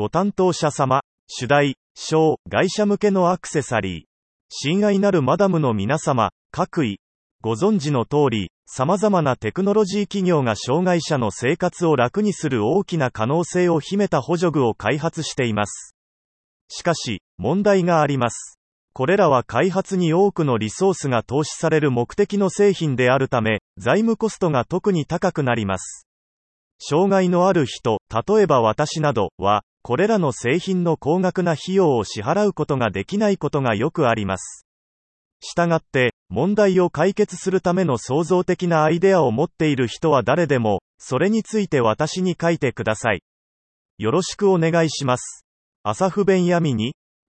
ご担当者様、主題、小、外車向けのアクセサリー。親愛なるマダムの皆様、各位。ご存知の通り、様々なテクノロジー企業が障害者の生活を楽にする大きな可能性を秘めた補助具を開発しています。しかし、問題があります。これらは開発に多くのリソースが投資される目的の製品であるため、財務コストが特に高くなります。障害のある人、例えば私などは、これらの製品の高額な費用を支払うことができないことがよくあります。したがって、問題を解決するための創造的なアイデアを持っている人は誰でも、それについて私に書いてください。よろしくお願いします。アサフ・ベンヤミニ